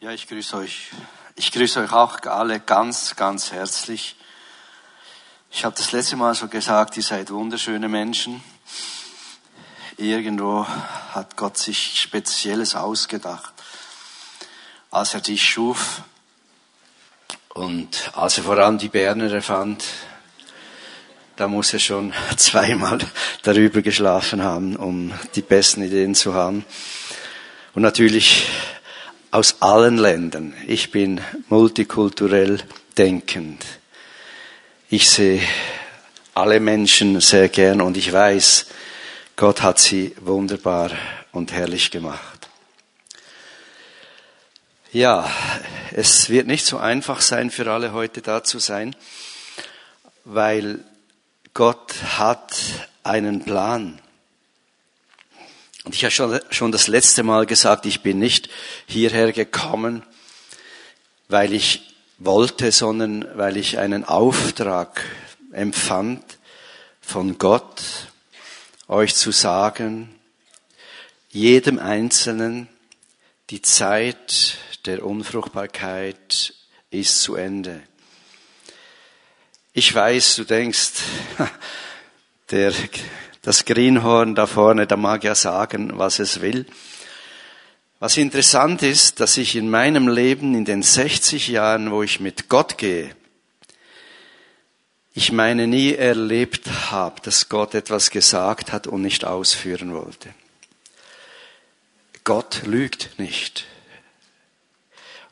Ja, ich grüße euch. Ich grüße euch auch alle ganz, ganz herzlich. Ich habe das letzte Mal so gesagt, ihr seid wunderschöne Menschen. Irgendwo hat Gott sich Spezielles ausgedacht, als er dich schuf und als er vor allem die Berner erfand. Da muss er schon zweimal darüber geschlafen haben, um die besten Ideen zu haben. Und natürlich aus allen Ländern. Ich bin multikulturell denkend. Ich sehe alle Menschen sehr gern und ich weiß, Gott hat sie wunderbar und herrlich gemacht. Ja, es wird nicht so einfach sein für alle heute da zu sein, weil Gott hat einen Plan. Und ich habe schon, schon das letzte Mal gesagt, ich bin nicht hierher gekommen, weil ich wollte, sondern weil ich einen Auftrag empfand von Gott, euch zu sagen, jedem Einzelnen, die Zeit der Unfruchtbarkeit ist zu Ende. Ich weiß, du denkst, der das Greenhorn da vorne, da mag ja sagen, was es will. Was interessant ist, dass ich in meinem Leben, in den 60 Jahren, wo ich mit Gott gehe, ich meine nie erlebt habe, dass Gott etwas gesagt hat und nicht ausführen wollte. Gott lügt nicht.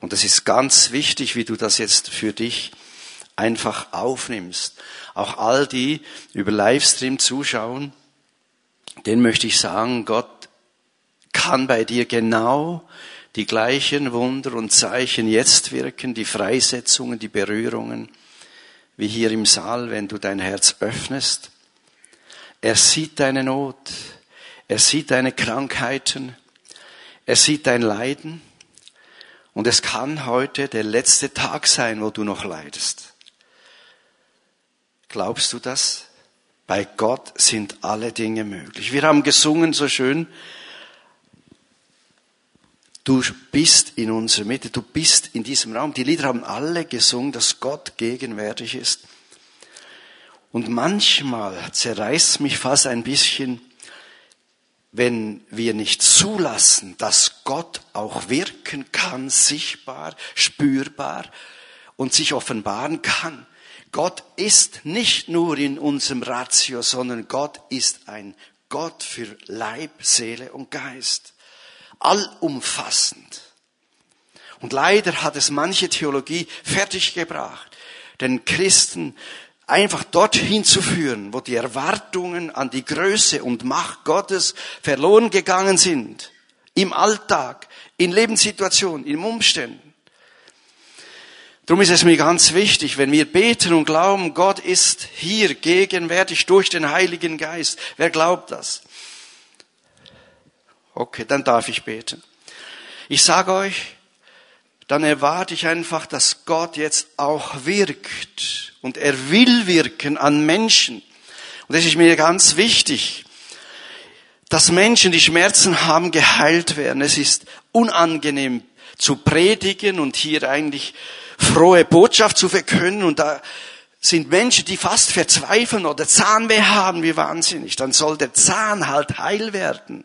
Und es ist ganz wichtig, wie du das jetzt für dich einfach aufnimmst. Auch all die über Livestream zuschauen, den möchte ich sagen, Gott kann bei dir genau die gleichen Wunder und Zeichen jetzt wirken, die Freisetzungen, die Berührungen, wie hier im Saal, wenn du dein Herz öffnest. Er sieht deine Not, er sieht deine Krankheiten, er sieht dein Leiden und es kann heute der letzte Tag sein, wo du noch leidest. Glaubst du das? Bei Gott sind alle Dinge möglich. Wir haben gesungen so schön, du bist in unserer Mitte, du bist in diesem Raum. Die Lieder haben alle gesungen, dass Gott gegenwärtig ist. Und manchmal zerreißt mich fast ein bisschen, wenn wir nicht zulassen, dass Gott auch wirken kann, sichtbar, spürbar und sich offenbaren kann. Gott ist nicht nur in unserem Ratio, sondern Gott ist ein Gott für Leib, Seele und Geist. Allumfassend. Und leider hat es manche Theologie fertiggebracht, den Christen einfach dorthin zu führen, wo die Erwartungen an die Größe und Macht Gottes verloren gegangen sind. Im Alltag, in Lebenssituationen, in Umständen. Darum ist es mir ganz wichtig, wenn wir beten und glauben, Gott ist hier gegenwärtig durch den Heiligen Geist. Wer glaubt das? Okay, dann darf ich beten. Ich sage euch, dann erwarte ich einfach, dass Gott jetzt auch wirkt. Und er will wirken an Menschen. Und das ist mir ganz wichtig, dass Menschen, die Schmerzen haben, geheilt werden. Es ist unangenehm zu predigen und hier eigentlich frohe Botschaft zu verkünden und da sind Menschen, die fast verzweifeln oder Zahnweh haben, wie wahnsinnig. Dann soll der Zahn halt heil werden.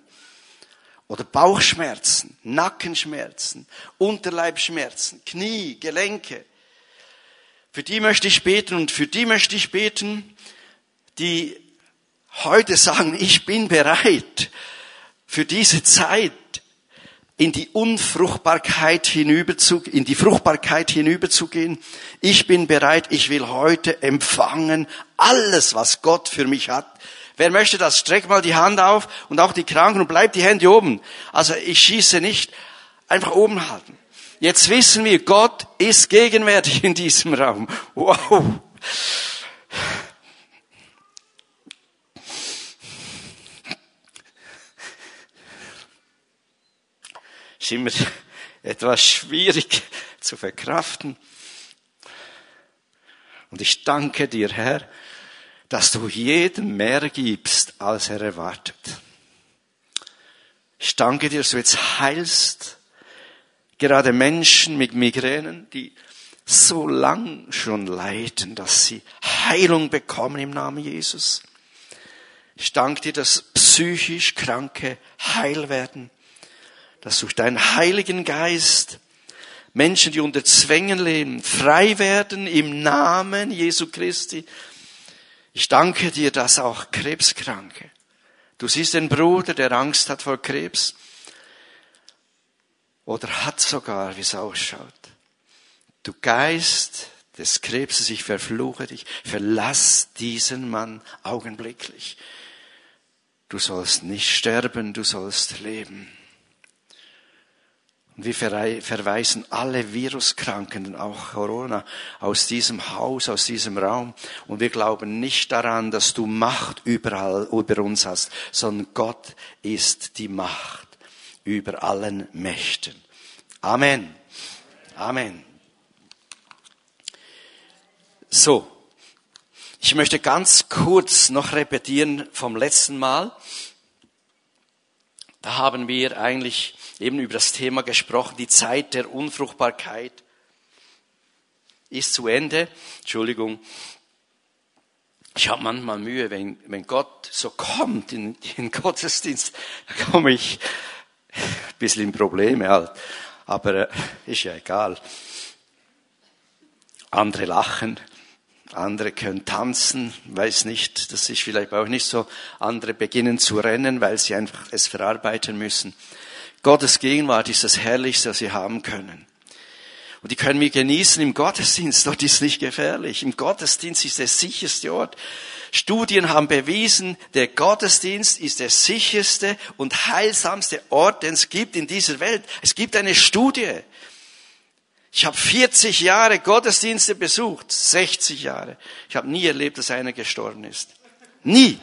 Oder Bauchschmerzen, Nackenschmerzen, Unterleibschmerzen, Knie, Gelenke. Für die möchte ich beten und für die möchte ich beten, die heute sagen, ich bin bereit für diese Zeit in die Unfruchtbarkeit hinüber zu, in die Fruchtbarkeit hinüberzugehen. Ich bin bereit, ich will heute empfangen alles, was Gott für mich hat. Wer möchte das? Streck mal die Hand auf und auch die Kranken und bleibt die Hände oben. Also ich schieße nicht, einfach oben halten. Jetzt wissen wir, Gott ist gegenwärtig in diesem Raum. Wow. Immer etwas schwierig zu verkraften. Und ich danke dir, Herr, dass du jedem mehr gibst, als er erwartet. Ich danke dir, dass du jetzt heilst, gerade Menschen mit Migränen, die so lang schon leiden, dass sie Heilung bekommen im Namen Jesus. Ich danke dir, dass psychisch Kranke heil werden, dass durch deinen Heiligen Geist Menschen, die unter Zwängen leben, frei werden im Namen Jesu Christi. Ich danke dir, dass auch Krebskranke. Du siehst den Bruder, der Angst hat vor Krebs oder hat sogar, wie es ausschaut. Du Geist des Krebses, ich verfluche dich, verlass diesen Mann augenblicklich. Du sollst nicht sterben, du sollst leben. Und wir verweisen alle Viruskranken, auch Corona, aus diesem Haus, aus diesem Raum. Und wir glauben nicht daran, dass du Macht überall über uns hast, sondern Gott ist die Macht über allen Mächten. Amen. Amen. So. Ich möchte ganz kurz noch repetieren vom letzten Mal. Da haben wir eigentlich eben über das Thema gesprochen, die Zeit der Unfruchtbarkeit ist zu Ende. Entschuldigung. Ich habe manchmal Mühe, wenn, wenn Gott so kommt in, in Gottesdienst, da komme ich ein bisschen in Probleme halt. Aber äh, ist ja egal. Andere lachen, andere können tanzen, weiß nicht, das ist vielleicht auch nicht so. Andere beginnen zu rennen, weil sie einfach es verarbeiten müssen. Gottes Gegenwart ist das Herrlichste, was sie haben können. Und die können wir genießen im Gottesdienst. Dort ist nicht gefährlich. Im Gottesdienst ist der sicherste Ort. Studien haben bewiesen, der Gottesdienst ist der sicherste und heilsamste Ort, den es gibt in dieser Welt. Es gibt eine Studie. Ich habe 40 Jahre Gottesdienste besucht, 60 Jahre. Ich habe nie erlebt, dass einer gestorben ist. Nie.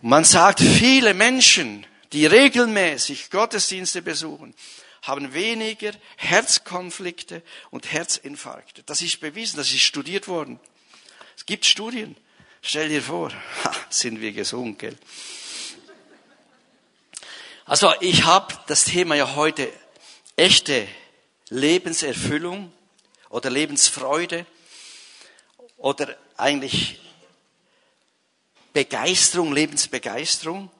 Man sagt, viele Menschen, die regelmäßig Gottesdienste besuchen, haben weniger Herzkonflikte und Herzinfarkte. Das ist bewiesen, das ist studiert worden. Es gibt Studien. Stell dir vor, ha, sind wir gesund, gell? Also ich habe das Thema ja heute echte Lebenserfüllung oder Lebensfreude oder eigentlich Begeisterung, Lebensbegeisterung.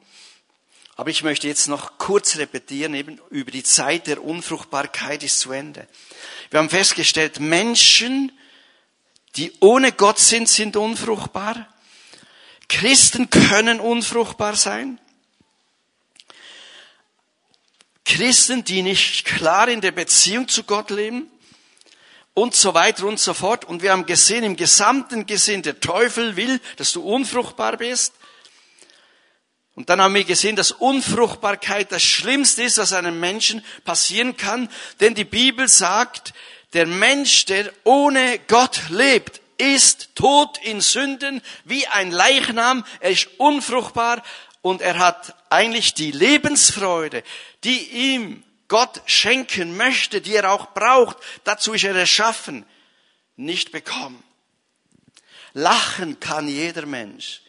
Aber ich möchte jetzt noch kurz repetieren, eben über die Zeit der Unfruchtbarkeit ist zu Ende. Wir haben festgestellt, Menschen, die ohne Gott sind, sind unfruchtbar. Christen können unfruchtbar sein. Christen, die nicht klar in der Beziehung zu Gott leben und so weiter und so fort. Und wir haben gesehen, im Gesamten gesehen, der Teufel will, dass du unfruchtbar bist. Und dann haben wir gesehen, dass Unfruchtbarkeit das Schlimmste ist, was einem Menschen passieren kann. Denn die Bibel sagt, der Mensch, der ohne Gott lebt, ist tot in Sünden wie ein Leichnam. Er ist unfruchtbar und er hat eigentlich die Lebensfreude, die ihm Gott schenken möchte, die er auch braucht, dazu ist er erschaffen, nicht bekommen. Lachen kann jeder Mensch,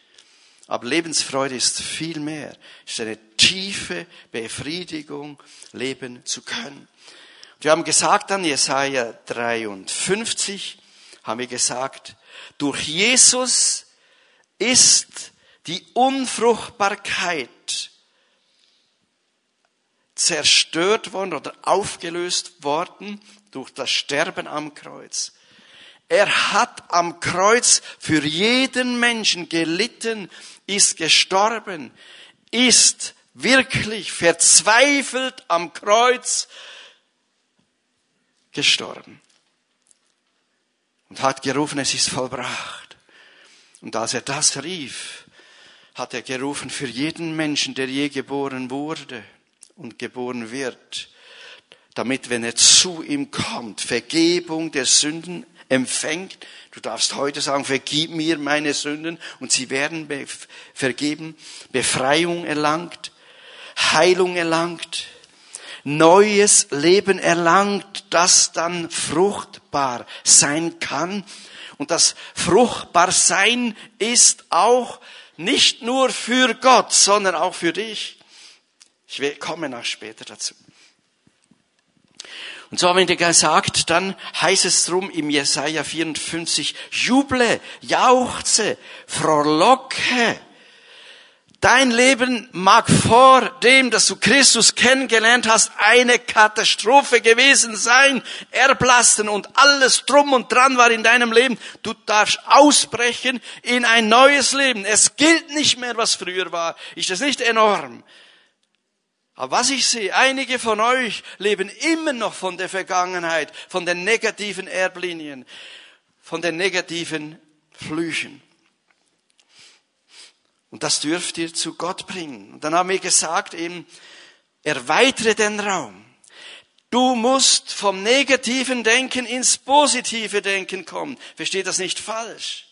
aber Lebensfreude ist viel mehr, ist eine tiefe Befriedigung, leben zu können. Wir haben gesagt an Jesaja 53, haben wir gesagt, durch Jesus ist die Unfruchtbarkeit zerstört worden oder aufgelöst worden durch das Sterben am Kreuz. Er hat am Kreuz für jeden Menschen gelitten, ist gestorben, ist wirklich verzweifelt am Kreuz gestorben und hat gerufen, es ist vollbracht. Und als er das rief, hat er gerufen für jeden Menschen, der je geboren wurde und geboren wird, damit, wenn er zu ihm kommt, Vergebung der Sünden empfängt. Du darfst heute sagen, vergib mir meine Sünden und sie werden vergeben, Befreiung erlangt, Heilung erlangt, neues Leben erlangt, das dann fruchtbar sein kann. Und das fruchtbar sein ist auch nicht nur für Gott, sondern auch für dich. Ich komme noch später dazu. Und so haben wir gesagt, dann heißt es drum im Jesaja 54, juble, jauchze, frohlocke. Dein Leben mag vor dem, dass du Christus kennengelernt hast, eine Katastrophe gewesen sein, erblassen und alles drum und dran war in deinem Leben. Du darfst ausbrechen in ein neues Leben. Es gilt nicht mehr, was früher war. Ist das nicht enorm? Aber was ich sehe, einige von euch leben immer noch von der Vergangenheit, von den negativen Erblinien, von den negativen Flüchen. Und das dürft ihr zu Gott bringen. Und dann haben wir gesagt eben, erweitere den Raum. Du musst vom negativen Denken ins positive Denken kommen. Versteht das nicht falsch.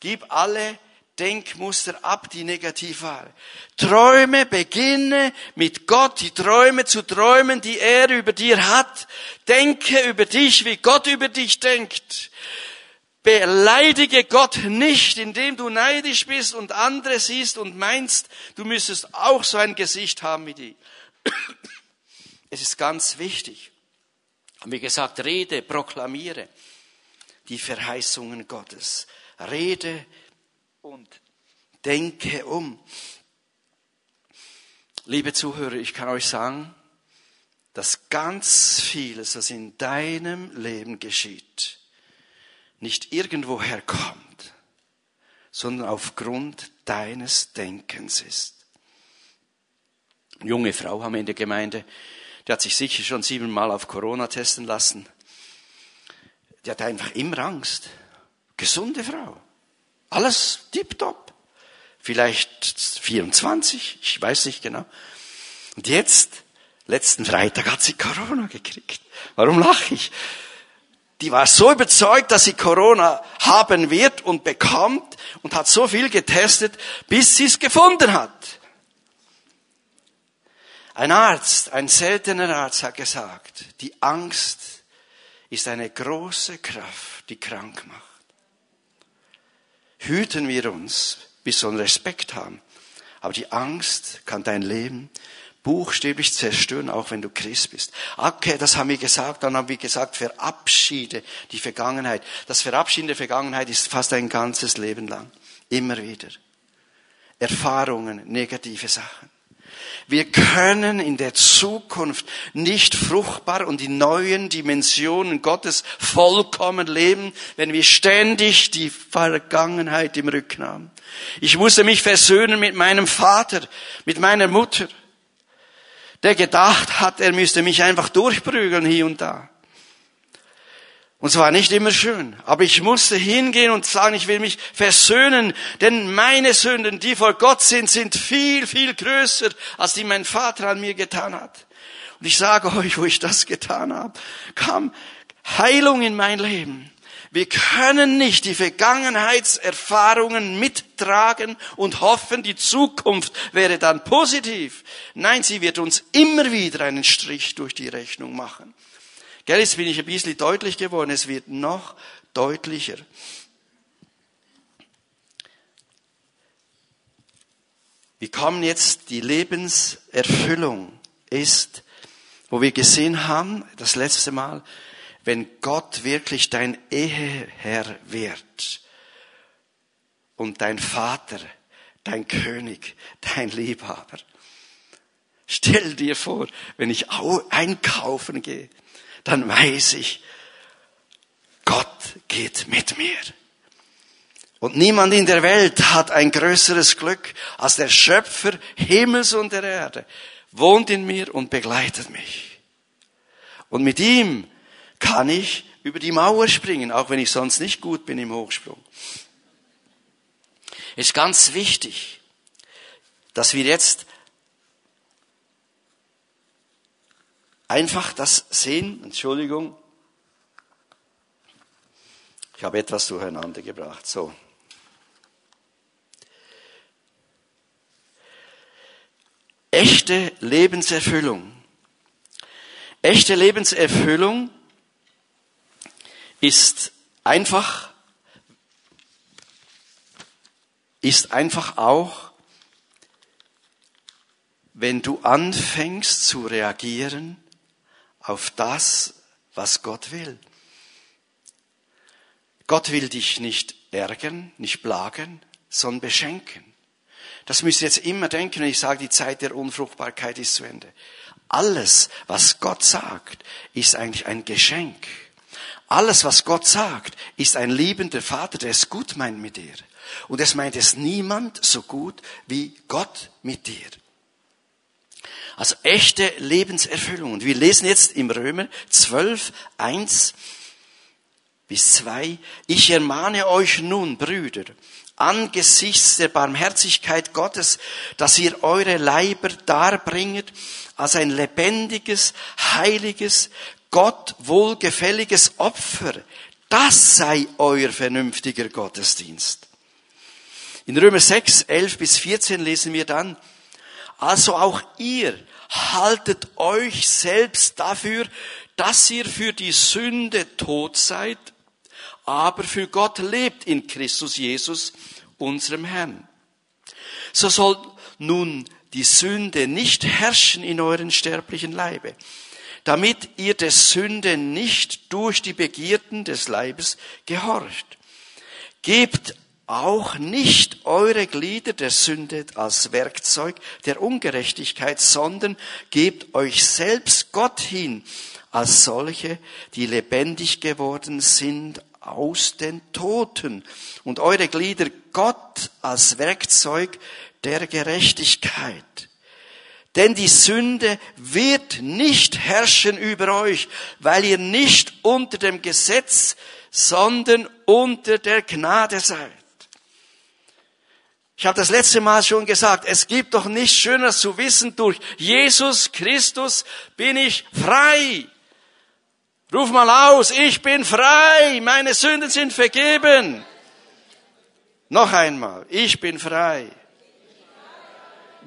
Gib alle Denkmuster ab, die negativ waren. Träume, beginne mit Gott die Träume zu träumen, die er über dir hat. Denke über dich, wie Gott über dich denkt. Beleidige Gott nicht, indem du neidisch bist und andere siehst und meinst, du müsstest auch so ein Gesicht haben wie die. Es ist ganz wichtig. Wie gesagt, rede, proklamiere die Verheißungen Gottes. Rede und denke um. Liebe Zuhörer, ich kann euch sagen, dass ganz vieles, was in deinem Leben geschieht, nicht irgendwoher kommt, sondern aufgrund deines Denkens ist. Eine junge Frau haben wir in der Gemeinde, die hat sich sicher schon siebenmal auf Corona testen lassen. Die hat einfach immer Angst. Gesunde Frau. Alles tiptop. Vielleicht 24, ich weiß nicht genau. Und jetzt, letzten Freitag hat sie Corona gekriegt. Warum lache ich? Die war so überzeugt, dass sie Corona haben wird und bekommt und hat so viel getestet, bis sie es gefunden hat. Ein Arzt, ein seltener Arzt hat gesagt, die Angst ist eine große Kraft, die krank macht hüten wir uns, bis einen Respekt haben. Aber die Angst kann dein Leben buchstäblich zerstören, auch wenn du Christ bist. Okay, das haben wir gesagt. Dann haben wir gesagt, verabschiede die Vergangenheit. Das Verabschieden der Vergangenheit ist fast ein ganzes Leben lang. Immer wieder. Erfahrungen, negative Sachen. Wir können in der Zukunft nicht fruchtbar und in neuen Dimensionen Gottes vollkommen leben, wenn wir ständig die Vergangenheit im Rücken haben. Ich musste mich versöhnen mit meinem Vater, mit meiner Mutter, der gedacht hat, er müsste mich einfach durchprügeln hier und da. Und es war nicht immer schön. Aber ich musste hingehen und sagen, ich will mich versöhnen, denn meine Sünden, die vor Gott sind, sind viel, viel größer, als die mein Vater an mir getan hat. Und ich sage euch, wo ich das getan habe, kam Heilung in mein Leben. Wir können nicht die Vergangenheitserfahrungen mittragen und hoffen, die Zukunft wäre dann positiv. Nein, sie wird uns immer wieder einen Strich durch die Rechnung machen. Gell, jetzt bin ich ein bisschen deutlich geworden, es wird noch deutlicher. Wie kommen jetzt die Lebenserfüllung ist, wo wir gesehen haben, das letzte Mal, wenn Gott wirklich dein Eheherr wird und dein Vater, dein König, dein Liebhaber. Stell dir vor, wenn ich einkaufen gehe dann weiß ich, Gott geht mit mir. Und niemand in der Welt hat ein größeres Glück als der Schöpfer Himmels und der Erde, wohnt in mir und begleitet mich. Und mit ihm kann ich über die Mauer springen, auch wenn ich sonst nicht gut bin im Hochsprung. Ist ganz wichtig, dass wir jetzt einfach das sehen. Entschuldigung. Ich habe etwas durcheinander gebracht. So. Echte Lebenserfüllung. Echte Lebenserfüllung ist einfach, ist einfach auch, wenn du anfängst zu reagieren auf das, was Gott will. Gott will dich nicht ärgern, nicht plagen, sondern beschenken. Das müsst ihr jetzt immer denken, wenn ich sage, die Zeit der Unfruchtbarkeit ist zu Ende. Alles, was Gott sagt, ist eigentlich ein Geschenk. Alles, was Gott sagt, ist ein liebender Vater, der es gut meint mit dir. Und es meint es niemand so gut wie Gott mit dir. Also echte Lebenserfüllung. Und wir lesen jetzt im Römer 12, 1 bis 2. Ich ermahne euch nun, Brüder, angesichts der Barmherzigkeit Gottes, dass ihr eure Leiber darbringet als ein lebendiges, heiliges, Gott wohlgefälliges Opfer. Das sei euer vernünftiger Gottesdienst. In Römer 6, 11 bis 14 lesen wir dann, also auch ihr haltet euch selbst dafür, dass ihr für die Sünde tot seid, aber für Gott lebt in Christus Jesus, unserem Herrn. So soll nun die Sünde nicht herrschen in euren sterblichen Leibe, damit ihr der Sünde nicht durch die Begierden des Leibes gehorcht. Gebt auch nicht eure Glieder der Sünde als Werkzeug der Ungerechtigkeit, sondern gebt euch selbst Gott hin als solche, die lebendig geworden sind aus den Toten und eure Glieder Gott als Werkzeug der Gerechtigkeit. Denn die Sünde wird nicht herrschen über euch, weil ihr nicht unter dem Gesetz, sondern unter der Gnade seid. Ich habe das letzte Mal schon gesagt, es gibt doch nichts Schöneres zu wissen, durch Jesus Christus bin ich frei. Ruf mal aus, ich bin frei, meine Sünden sind vergeben. Noch einmal, ich bin frei.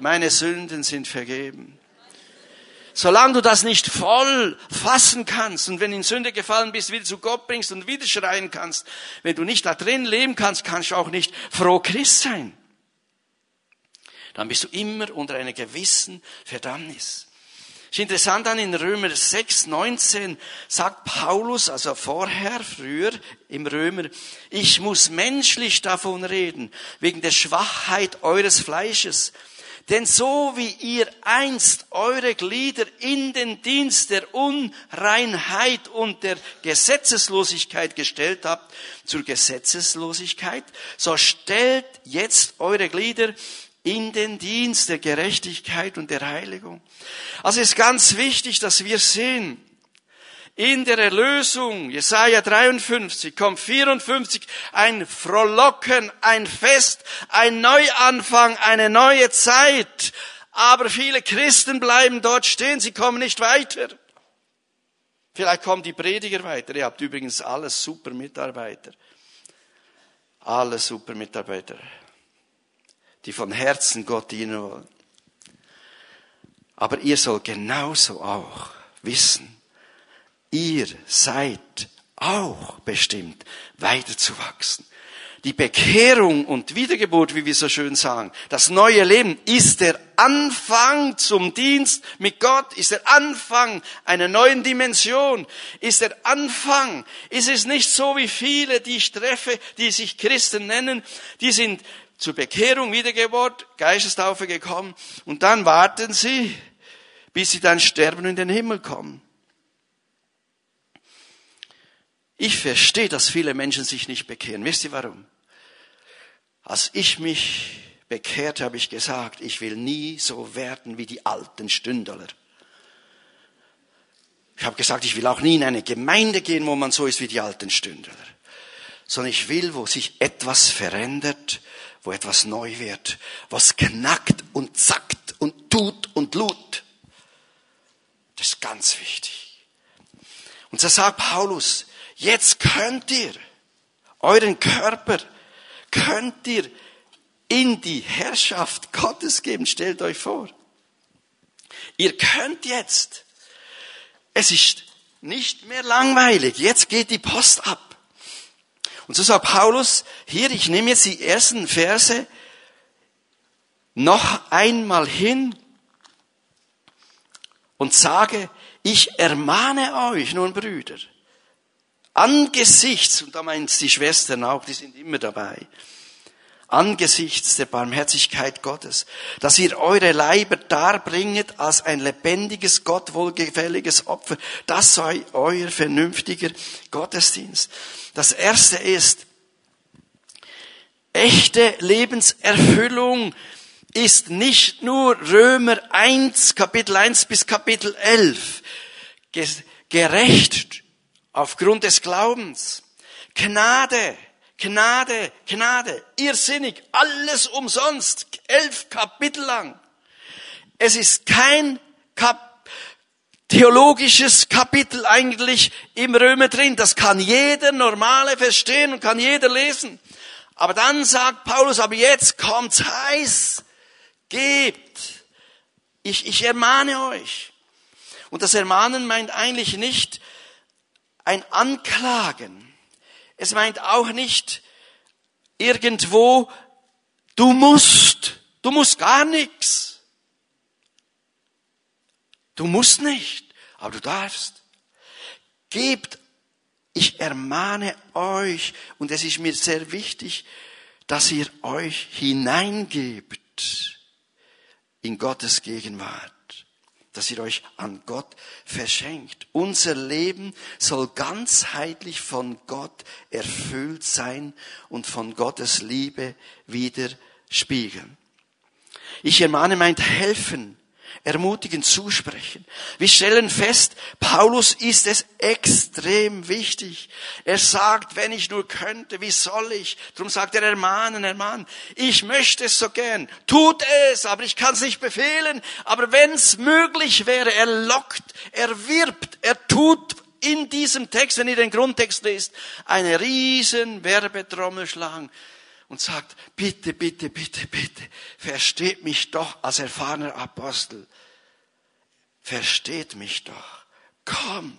Meine Sünden sind vergeben. Solange du das nicht voll fassen kannst und wenn in Sünde gefallen bist, wieder zu Gott bringst und wieder schreien kannst, wenn du nicht da drin leben kannst, kannst du auch nicht froh Christ sein dann bist du immer unter einer gewissen Verdammnis. ist interessant dann in Römer 6, 19 sagt Paulus, also vorher, früher im Römer, ich muss menschlich davon reden, wegen der Schwachheit eures Fleisches. Denn so wie ihr einst eure Glieder in den Dienst der Unreinheit und der Gesetzeslosigkeit gestellt habt, zur Gesetzeslosigkeit, so stellt jetzt eure Glieder in den Dienst der Gerechtigkeit und der Heiligung. Also ist ganz wichtig, dass wir sehen, in der Erlösung, Jesaja 53, kommt 54, ein Frohlocken, ein Fest, ein Neuanfang, eine neue Zeit. Aber viele Christen bleiben dort stehen, sie kommen nicht weiter. Vielleicht kommen die Prediger weiter. Ihr habt übrigens alles super Mitarbeiter. Alle super Mitarbeiter die von Herzen Gott dienen wollen. Aber ihr sollt genauso auch wissen, ihr seid auch bestimmt weiterzuwachsen. Die Bekehrung und Wiedergeburt, wie wir so schön sagen, das neue Leben ist der Anfang zum Dienst mit Gott, ist der Anfang einer neuen Dimension, ist der Anfang. Ist es nicht so wie viele, die ich treffe, die sich Christen nennen, die sind zur Bekehrung, Wiedergeburt, Geistestaufe gekommen und dann warten sie, bis sie dann sterben und in den Himmel kommen. Ich verstehe, dass viele Menschen sich nicht bekehren. Wisst ihr warum? Als ich mich bekehrt, habe ich gesagt, ich will nie so werden wie die alten Stündler. Ich habe gesagt, ich will auch nie in eine Gemeinde gehen, wo man so ist wie die alten Stündler. Sondern ich will, wo sich etwas verändert, wo etwas neu wird, was knackt und zackt und tut und lud. Das ist ganz wichtig. Und so sagt Paulus, jetzt könnt ihr euren Körper, könnt ihr in die Herrschaft Gottes geben. Stellt euch vor. Ihr könnt jetzt. Es ist nicht mehr langweilig. Jetzt geht die Post ab. Und so sagt Paulus hier, ich nehme jetzt die ersten Verse noch einmal hin und sage, ich ermahne euch nun, Brüder, angesichts, und da meint die Schwestern auch, die sind immer dabei, angesichts der Barmherzigkeit Gottes, dass ihr eure Leiber darbringet als ein lebendiges, Gott wohlgefälliges Opfer. Das sei euer vernünftiger Gottesdienst. Das erste ist, echte Lebenserfüllung ist nicht nur Römer 1, Kapitel 1 bis Kapitel 11, gerecht aufgrund des Glaubens. Gnade, Gnade, Gnade, irrsinnig, alles umsonst, elf Kapitel lang. Es ist kein Kap theologisches Kapitel eigentlich im Römer drin. Das kann jeder Normale verstehen und kann jeder lesen. Aber dann sagt Paulus, aber jetzt kommt's heiß, gebt. Ich, ich ermahne euch. Und das Ermahnen meint eigentlich nicht ein Anklagen. Es meint auch nicht irgendwo, du musst, du musst gar nichts. Du musst nicht, aber du darfst. Gebt, ich ermahne euch, und es ist mir sehr wichtig, dass ihr euch hineingebt in Gottes Gegenwart dass ihr euch an Gott verschenkt. Unser Leben soll ganzheitlich von Gott erfüllt sein und von Gottes Liebe widerspiegeln. Ich ermahne meint helfen, ermutigen, zusprechen. Wir stellen fest, Paulus ist es extrem wichtig. Er sagt, wenn ich nur könnte, wie soll ich? Darum sagt er, ermahnen, ermahnen. Ich möchte es so gern. Tut es, aber ich kann es nicht befehlen. Aber wenn es möglich wäre, er lockt, er wirbt, er tut in diesem Text, wenn ihr den Grundtext lest, eine riesen Werbetrommel schlagen und sagt, bitte, bitte, bitte, bitte, versteht mich doch als erfahrener Apostel. Versteht mich doch. Kommt.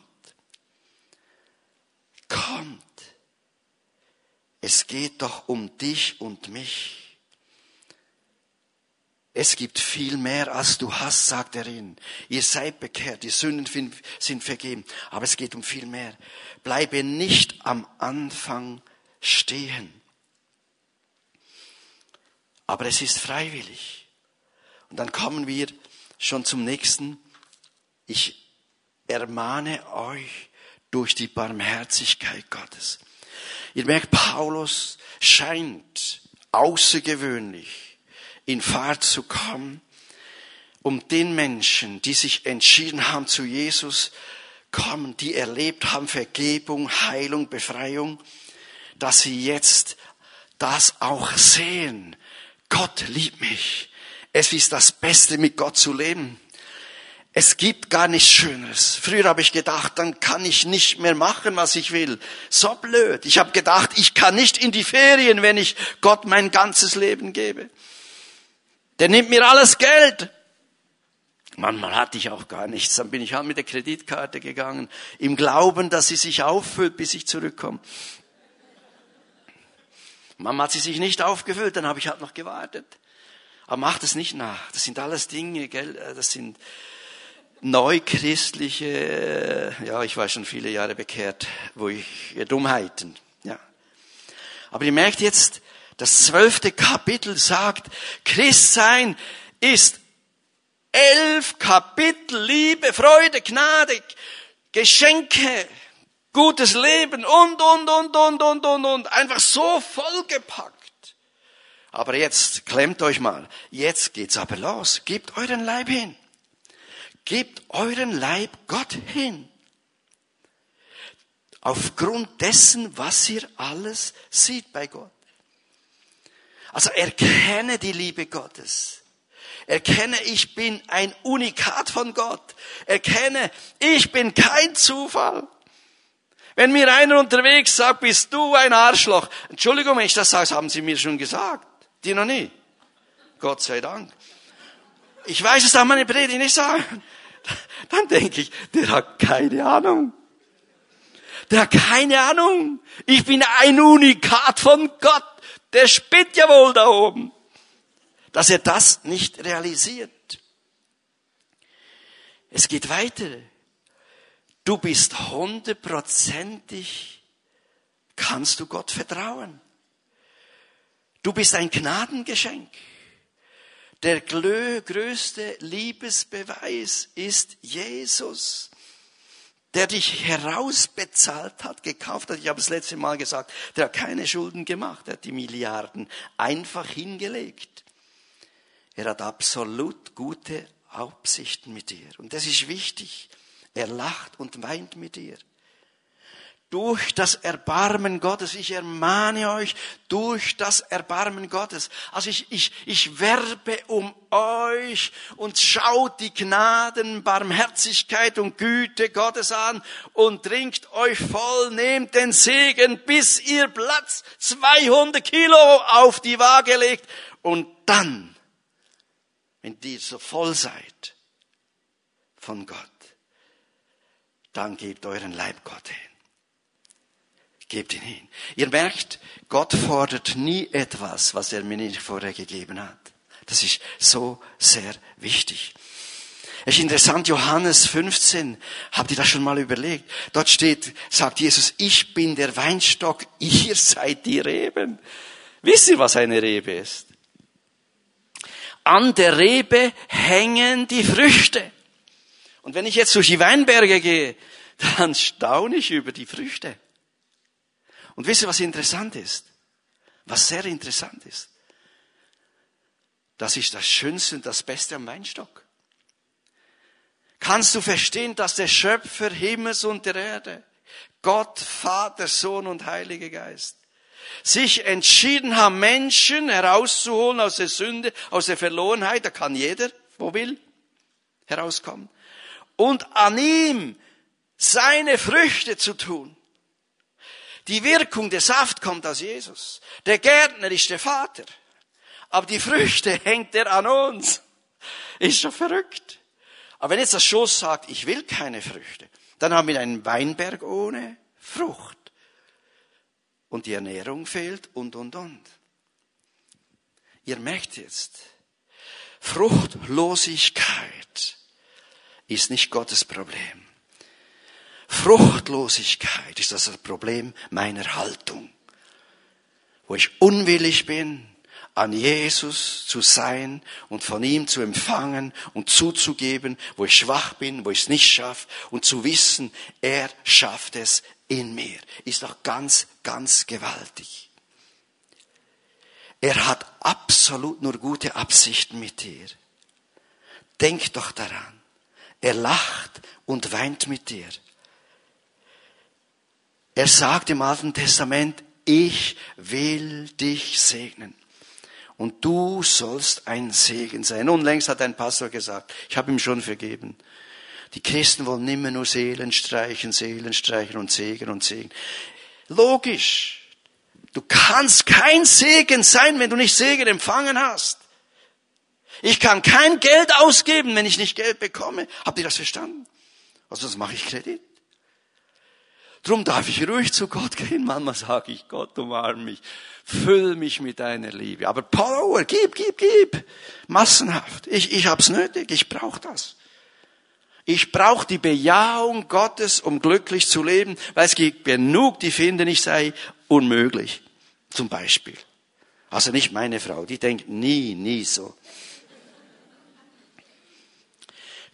Kommt. Es geht doch um dich und mich. Es gibt viel mehr, als du hast, sagt er ihnen. Ihr seid bekehrt, die Sünden sind vergeben. Aber es geht um viel mehr. Bleibe nicht am Anfang stehen. Aber es ist freiwillig. Und dann kommen wir schon zum nächsten. Ich ermahne euch durch die Barmherzigkeit Gottes. Ihr merkt, Paulus scheint außergewöhnlich in Fahrt zu kommen, um den Menschen, die sich entschieden haben zu Jesus, kommen, die erlebt haben Vergebung, Heilung, Befreiung, dass sie jetzt das auch sehen, Gott liebt mich. Es ist das Beste, mit Gott zu leben. Es gibt gar nichts Schöneres. Früher habe ich gedacht, dann kann ich nicht mehr machen, was ich will. So blöd. Ich habe gedacht, ich kann nicht in die Ferien, wenn ich Gott mein ganzes Leben gebe. Der nimmt mir alles Geld. Manchmal hatte ich auch gar nichts. Dann bin ich halt mit der Kreditkarte gegangen, im Glauben, dass sie sich auffüllt, bis ich zurückkomme. Mama hat sie sich nicht aufgefüllt, dann habe ich halt noch gewartet. Aber macht es nicht nach. Das sind alles Dinge, gell? Äh, das sind neuchristliche, äh, ja, ich war schon viele Jahre bekehrt, wo ich Dummheiten, ja. Aber ihr merkt jetzt, das zwölfte Kapitel sagt, Christsein ist elf Kapitel Liebe, Freude, Gnade, Geschenke, gutes Leben und, und, und, und, und, und, und. Einfach so vollgepackt. Aber jetzt, klemmt euch mal. Jetzt geht's aber los. Gebt euren Leib hin. Gebt euren Leib Gott hin. Aufgrund dessen, was ihr alles seht bei Gott. Also erkenne die Liebe Gottes. Erkenne, ich bin ein Unikat von Gott. Erkenne, ich bin kein Zufall. Wenn mir einer unterwegs sagt, bist du ein Arschloch. Entschuldigung, wenn ich das sage, haben Sie mir schon gesagt. Die noch nie. Gott sei Dank. Ich weiß es, darf meine Predigt nicht sagen. Dann denke ich, der hat keine Ahnung. Der hat keine Ahnung. Ich bin ein Unikat von Gott. Der spinnt ja wohl da oben. Dass er das nicht realisiert. Es geht weiter. Du bist hundertprozentig, kannst du Gott vertrauen. Du bist ein Gnadengeschenk. Der größte Liebesbeweis ist Jesus, der dich herausbezahlt hat, gekauft hat. Ich habe es letzte Mal gesagt, der hat keine Schulden gemacht, er hat die Milliarden einfach hingelegt. Er hat absolut gute Absichten mit dir. Und das ist wichtig. Er lacht und weint mit dir durch das Erbarmen Gottes. Ich ermahne euch durch das Erbarmen Gottes. Also ich, ich, ich werbe um euch und schaut die Gnaden, Barmherzigkeit und Güte Gottes an und trinkt euch voll, nehmt den Segen, bis ihr Platz 200 Kilo auf die Waage legt und dann, wenn ihr so voll seid von Gott, dann gebt euren Leib Gott hin. Gebt ihn hin. Ihr merkt, Gott fordert nie etwas, was er mir nicht vorher gegeben hat. Das ist so sehr wichtig. Es ist interessant, Johannes 15, habt ihr das schon mal überlegt? Dort steht, sagt Jesus, ich bin der Weinstock, ihr seid die Reben. Wisst ihr, was eine Rebe ist? An der Rebe hängen die Früchte. Und wenn ich jetzt durch die Weinberge gehe, dann staune ich über die Früchte. Und wisst ihr, was interessant ist? Was sehr interessant ist? Das ist das Schönste und das Beste am Weinstock. Kannst du verstehen, dass der Schöpfer Himmels und der Erde, Gott, Vater, Sohn und Heiliger Geist, sich entschieden haben, Menschen herauszuholen aus der Sünde, aus der Verlorenheit, da kann jeder, wo will, herauskommen, und an ihm seine Früchte zu tun. Die Wirkung der Saft kommt aus Jesus. Der Gärtner ist der Vater. Aber die Früchte hängt er an uns. Ist schon verrückt. Aber wenn jetzt das Schoß sagt, ich will keine Früchte, dann haben wir einen Weinberg ohne Frucht. Und die Ernährung fehlt und, und, und. Ihr merkt jetzt, Fruchtlosigkeit ist nicht Gottes Problem. Fruchtlosigkeit ist das Problem meiner Haltung, wo ich unwillig bin, an Jesus zu sein und von ihm zu empfangen und zuzugeben, wo ich schwach bin, wo ich es nicht schaffe und zu wissen, er schafft es in mir, ist doch ganz, ganz gewaltig. Er hat absolut nur gute Absichten mit dir. Denk doch daran. Er lacht und weint mit dir. Er sagt im Alten Testament, ich will dich segnen. Und du sollst ein Segen sein. Unlängst hat ein Pastor gesagt, ich habe ihm schon vergeben. Die Christen wollen immer nur Seelen streichen, Seelen streichen und Segen und Segen. Logisch. Du kannst kein Segen sein, wenn du nicht Segen empfangen hast. Ich kann kein Geld ausgeben, wenn ich nicht Geld bekomme. Habt ihr das verstanden? Also das mache ich Kredit. Drum darf ich ruhig zu Gott gehen. Manchmal sage ich, Gott, umarm mich. Füll mich mit deiner Liebe. Aber Power, gib, gib, gib. Massenhaft. Ich, ich hab's nötig. Ich brauche das. Ich brauche die Bejahung Gottes, um glücklich zu leben, weil es gibt genug, die finden, ich sei unmöglich. Zum Beispiel. Also nicht meine Frau, die denkt nie, nie so.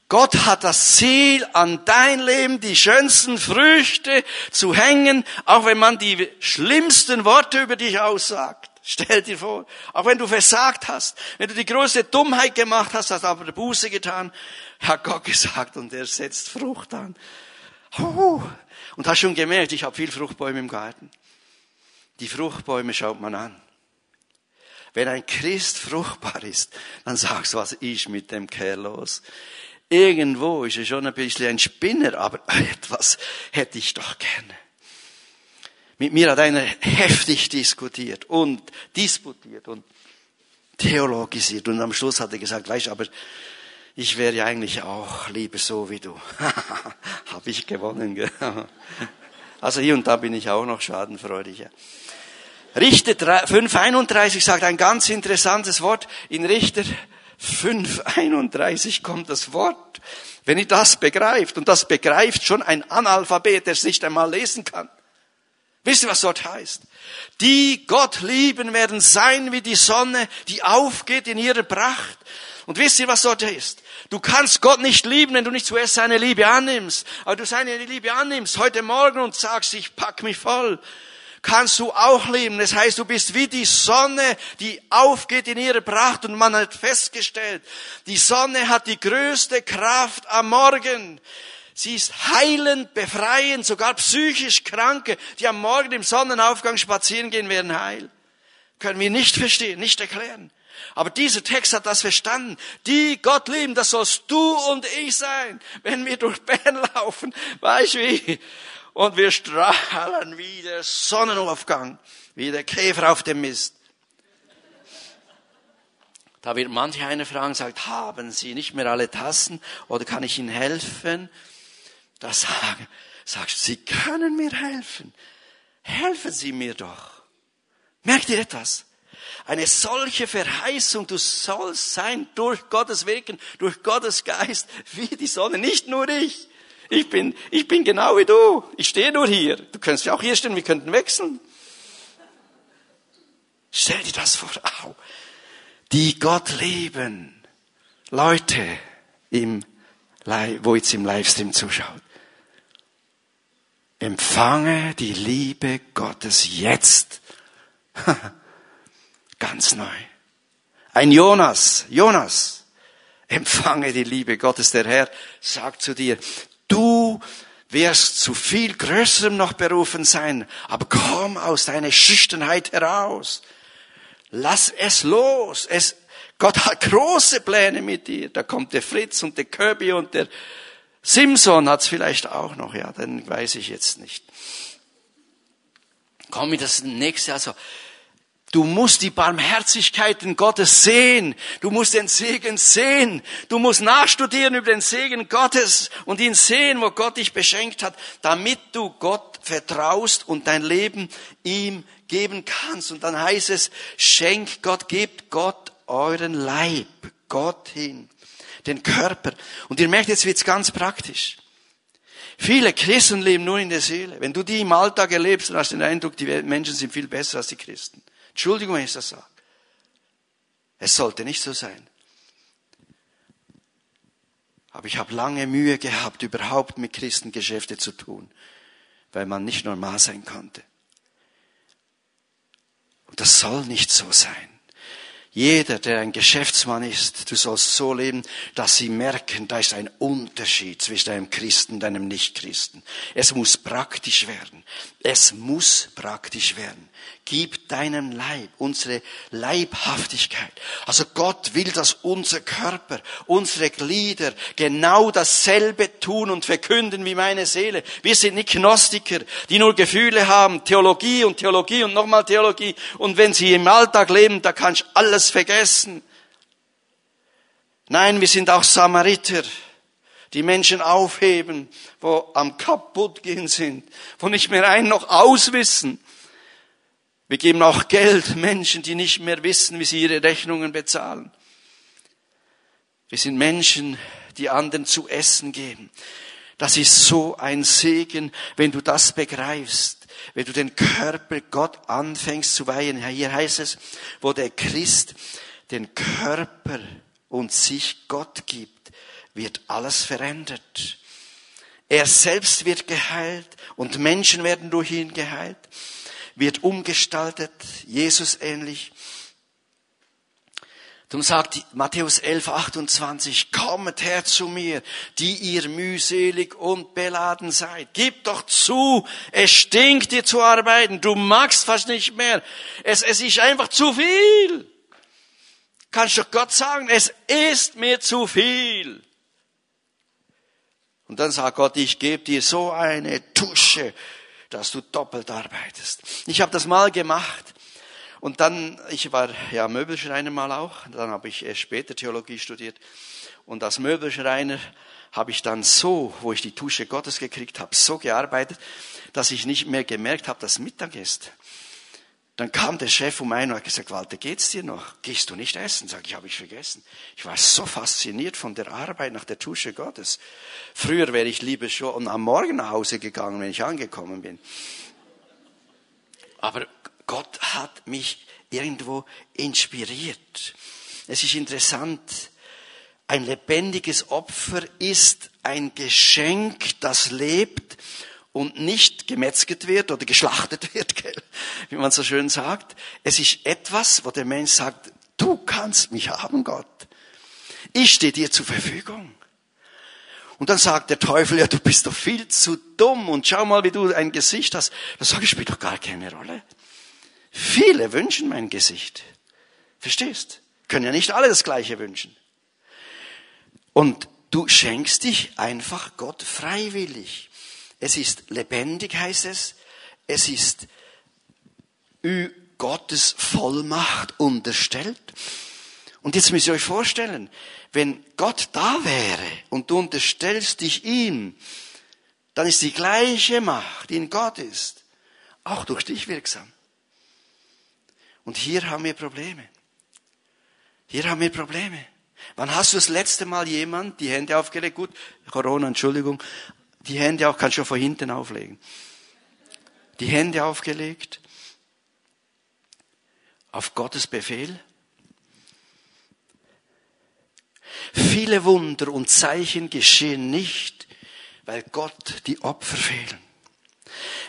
Gott hat das Ziel, an dein Leben die schönsten Früchte zu hängen, auch wenn man die schlimmsten Worte über dich aussagt. Stell dir vor, auch wenn du versagt hast, wenn du die größte Dummheit gemacht hast, hast aber Buße getan, hat Gott gesagt und er setzt Frucht an. Und hast schon gemerkt, ich habe viel Fruchtbäume im Garten. Die Fruchtbäume schaut man an. Wenn ein Christ fruchtbar ist, dann sagst du, was ist mit dem Kerl los? Irgendwo ist er schon ein bisschen ein Spinner, aber etwas hätte ich doch gerne. Mit mir hat einer heftig diskutiert und disputiert und theologisiert und am Schluss hat er gesagt, weißt du, aber ich wäre ja eigentlich auch lieber so wie du. Habe ich gewonnen. Also hier und da bin ich auch noch schadenfreudiger. Richter 5.31 sagt ein ganz interessantes Wort in Richter 5,31 kommt das Wort. Wenn ihr das begreift, und das begreift schon ein Analphabet, der es nicht einmal lesen kann. Wisst ihr, was dort heißt? Die Gott lieben werden sein wie die Sonne, die aufgeht in ihrer Pracht. Und wisst ihr, was dort ist? Du kannst Gott nicht lieben, wenn du nicht zuerst seine Liebe annimmst. Aber du seine Liebe annimmst heute Morgen und sagst, ich pack mich voll kannst du auch lieben. Das heißt, du bist wie die Sonne, die aufgeht in ihrer Pracht und man hat festgestellt, die Sonne hat die größte Kraft am Morgen. Sie ist heilend, befreiend, sogar psychisch Kranke, die am Morgen im Sonnenaufgang spazieren gehen, werden heil. Können wir nicht verstehen, nicht erklären. Aber dieser Text hat das verstanden. Die Gott lieben, das sollst du und ich sein. Wenn wir durch Bern laufen, weißt du wie? Und wir strahlen wie der Sonnenaufgang, wie der Käfer auf dem Mist. Da wird manch eine fragen, sagt, haben Sie nicht mehr alle Tassen oder kann ich Ihnen helfen? Da sagen, sagst Sie können mir helfen. Helfen Sie mir doch. Merkt ihr etwas? Eine solche Verheißung, du sollst sein durch Gottes Wirken, durch Gottes Geist, wie die Sonne, nicht nur ich. Ich bin, ich bin genau wie du. Ich stehe nur hier. Du könntest ja auch hier stehen, wir könnten wechseln. Stell dir das vor. Au. Die Gott lieben. Leute, im, wo jetzt im Livestream zuschaut. Empfange die Liebe Gottes jetzt. Ganz neu. Ein Jonas, Jonas, empfange die Liebe Gottes. Der Herr sagt zu dir, Du wirst zu viel Größerem noch berufen sein, aber komm aus deiner Schüchternheit heraus. Lass es los. Es, Gott hat große Pläne mit dir. Da kommt der Fritz und der Kirby und der Simson hat's vielleicht auch noch, ja, den weiß ich jetzt nicht. Komm in das nächste, also Du musst die Barmherzigkeiten Gottes sehen. Du musst den Segen sehen. Du musst nachstudieren über den Segen Gottes und ihn sehen, wo Gott dich beschenkt hat, damit du Gott vertraust und dein Leben ihm geben kannst. Und dann heißt es, schenkt Gott, gebt Gott euren Leib, Gott hin, den Körper. Und ihr merkt, jetzt wird's ganz praktisch. Viele Christen leben nur in der Seele. Wenn du die im Alltag erlebst, dann hast du den Eindruck, die Menschen sind viel besser als die Christen. Entschuldigung, wenn ich das sage. Es sollte nicht so sein. Aber ich habe lange Mühe gehabt, überhaupt mit Christen Geschäfte zu tun, weil man nicht normal sein konnte. Und das soll nicht so sein. Jeder, der ein Geschäftsmann ist, du sollst so leben, dass sie merken, da ist ein Unterschied zwischen einem Christen und einem Nichtchristen. Es muss praktisch werden. Es muss praktisch werden. Gib deinem Leib unsere Leibhaftigkeit. Also Gott will, dass unser Körper, unsere Glieder genau dasselbe tun und verkünden wie meine Seele. Wir sind nicht Gnostiker, die nur Gefühle haben, Theologie und Theologie und nochmal Theologie. Und wenn sie im Alltag leben, da kannst du alles vergessen. Nein, wir sind auch Samariter die Menschen aufheben, wo am kaputt gehen sind, wo nicht mehr ein noch auswissen. Wir geben auch Geld Menschen, die nicht mehr wissen, wie sie ihre Rechnungen bezahlen. Wir sind Menschen, die anderen zu essen geben. Das ist so ein Segen, wenn du das begreifst, wenn du den Körper Gott anfängst zu weihen. Hier heißt es, wo der Christ den Körper und sich Gott gibt, wird alles verändert. Er selbst wird geheilt und Menschen werden durch ihn geheilt wird umgestaltet, Jesus ähnlich. Darum sagt Matthäus 11, 28, kommet her zu mir, die ihr mühselig und beladen seid. Gib doch zu, es stinkt dir zu arbeiten, du magst fast nicht mehr. Es, es ist einfach zu viel. Kannst doch Gott sagen, es ist mir zu viel. Und dann sagt Gott, ich gebe dir so eine Tusche dass du doppelt arbeitest. Ich habe das mal gemacht und dann, ich war ja Möbelschreiner mal auch, dann habe ich erst später Theologie studiert und als Möbelschreiner habe ich dann so, wo ich die Tusche Gottes gekriegt habe, so gearbeitet, dass ich nicht mehr gemerkt habe, dass Mittag ist. Dann kam der Chef um ein und hat gesagt, Walter, geht's dir noch? Gehst du nicht essen? Sag ich, habe ich vergessen. Ich war so fasziniert von der Arbeit nach der Tusche Gottes. Früher wäre ich lieber schon am Morgen nach Hause gegangen, wenn ich angekommen bin. Aber Gott hat mich irgendwo inspiriert. Es ist interessant, ein lebendiges Opfer ist ein Geschenk, das lebt und nicht gemetzget wird oder geschlachtet wird, wie man so schön sagt. Es ist etwas, wo der Mensch sagt, du kannst mich haben, Gott. Ich stehe dir zur Verfügung. Und dann sagt der Teufel, ja, du bist doch viel zu dumm und schau mal, wie du ein Gesicht hast. Das sage ich, spielt doch gar keine Rolle. Viele wünschen mein Gesicht. Verstehst? Können ja nicht alle das Gleiche wünschen. Und du schenkst dich einfach Gott freiwillig. Es ist lebendig, heißt es. Es ist Gottes Vollmacht unterstellt. Und jetzt müsst ihr euch vorstellen, wenn Gott da wäre und du unterstellst dich ihm, dann ist die gleiche Macht, die in Gott ist, auch durch dich wirksam. Und hier haben wir Probleme. Hier haben wir Probleme. Wann hast du das letzte Mal jemand die Hände aufgelegt? Gut, Corona, Entschuldigung. Die Hände auch, kannst du von hinten auflegen. Die Hände aufgelegt. Auf Gottes Befehl. Viele Wunder und Zeichen geschehen nicht, weil Gott die Opfer fehlen.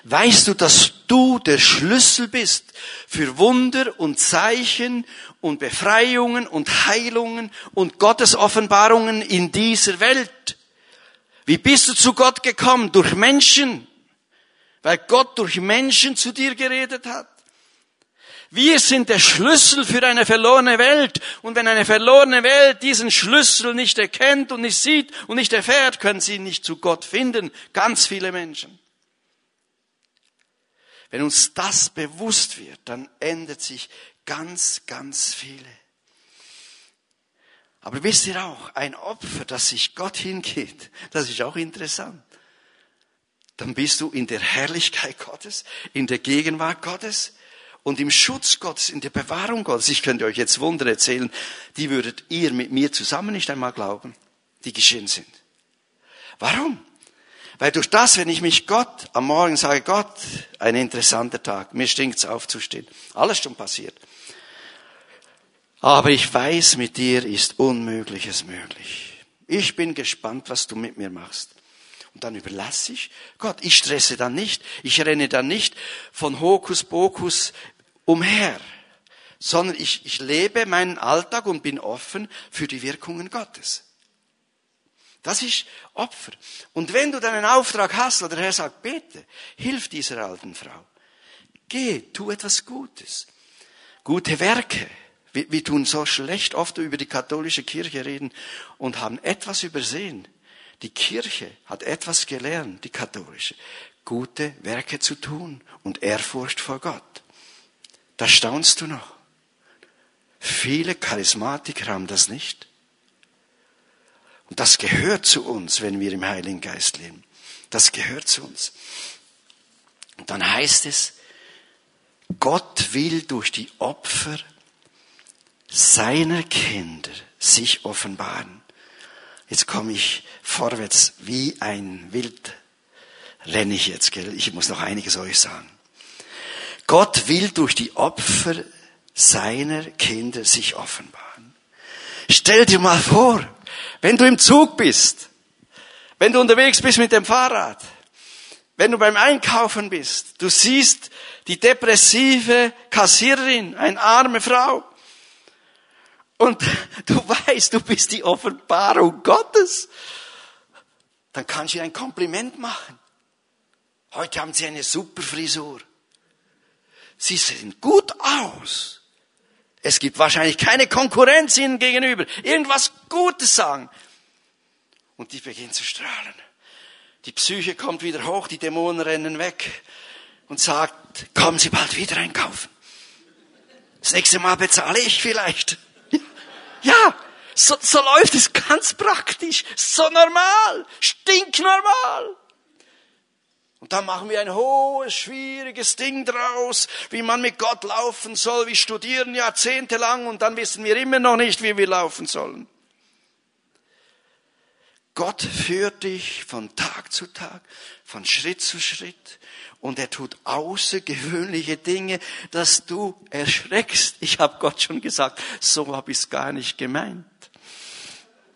Weißt du, dass du der Schlüssel bist für Wunder und Zeichen und Befreiungen und Heilungen und Gottes Offenbarungen in dieser Welt? Wie bist du zu Gott gekommen? Durch Menschen. Weil Gott durch Menschen zu dir geredet hat. Wir sind der Schlüssel für eine verlorene Welt. Und wenn eine verlorene Welt diesen Schlüssel nicht erkennt und nicht sieht und nicht erfährt, können sie nicht zu Gott finden. Ganz viele Menschen. Wenn uns das bewusst wird, dann ändert sich ganz, ganz viele. Aber wisst ihr auch, ein Opfer, das sich Gott hingeht, das ist auch interessant. Dann bist du in der Herrlichkeit Gottes, in der Gegenwart Gottes und im Schutz Gottes, in der Bewahrung Gottes. Ich könnte euch jetzt Wunder erzählen, die würdet ihr mit mir zusammen nicht einmal glauben, die geschehen sind. Warum? Weil durch das, wenn ich mich Gott am Morgen sage, Gott, ein interessanter Tag, mir stinkt's aufzustehen. Alles schon passiert. Aber ich weiß, mit dir ist Unmögliches möglich. Ich bin gespannt, was du mit mir machst. Und dann überlasse ich Gott. Ich stresse dann nicht. Ich renne dann nicht von Hokuspokus umher, sondern ich, ich lebe meinen Alltag und bin offen für die Wirkungen Gottes. Das ist Opfer. Und wenn du dann einen Auftrag hast, oder der Herr sagt, bete, hilf dieser alten Frau. Geh, tu etwas Gutes. Gute Werke. Wir, wir tun so schlecht oft über die katholische Kirche reden und haben etwas übersehen. Die Kirche hat etwas gelernt, die katholische. Gute Werke zu tun und Ehrfurcht vor Gott. Da staunst du noch. Viele Charismatiker haben das nicht. Und das gehört zu uns, wenn wir im Heiligen Geist leben. Das gehört zu uns. Und dann heißt es, Gott will durch die Opfer seiner Kinder sich offenbaren. Jetzt komme ich vorwärts wie ein Wild. Renne ich jetzt, gell? Ich muss noch einiges euch sagen. Gott will durch die Opfer seiner Kinder sich offenbaren. Stell dir mal vor, wenn du im Zug bist, wenn du unterwegs bist mit dem Fahrrad, wenn du beim Einkaufen bist, du siehst die depressive Kassiererin, eine arme Frau, und du weißt, du bist die Offenbarung Gottes, dann kannst du ihr ein Kompliment machen. Heute haben sie eine super Frisur. Sie sehen gut aus. Es gibt wahrscheinlich keine Konkurrenz ihnen gegenüber. Irgendwas Gutes sagen. Und die beginnen zu strahlen. Die Psyche kommt wieder hoch, die Dämonen rennen weg und sagt, kommen Sie bald wieder einkaufen. Das nächste Mal bezahle ich vielleicht. Ja, so, so läuft es ganz praktisch, so normal, stinknormal. Und dann machen wir ein hohes, schwieriges Ding draus, wie man mit Gott laufen soll. Wir studieren jahrzehntelang und dann wissen wir immer noch nicht, wie wir laufen sollen. Gott führt dich von Tag zu Tag, von Schritt zu Schritt und er tut außergewöhnliche Dinge, dass du erschreckst. Ich habe Gott schon gesagt, so habe ich es gar nicht gemeint.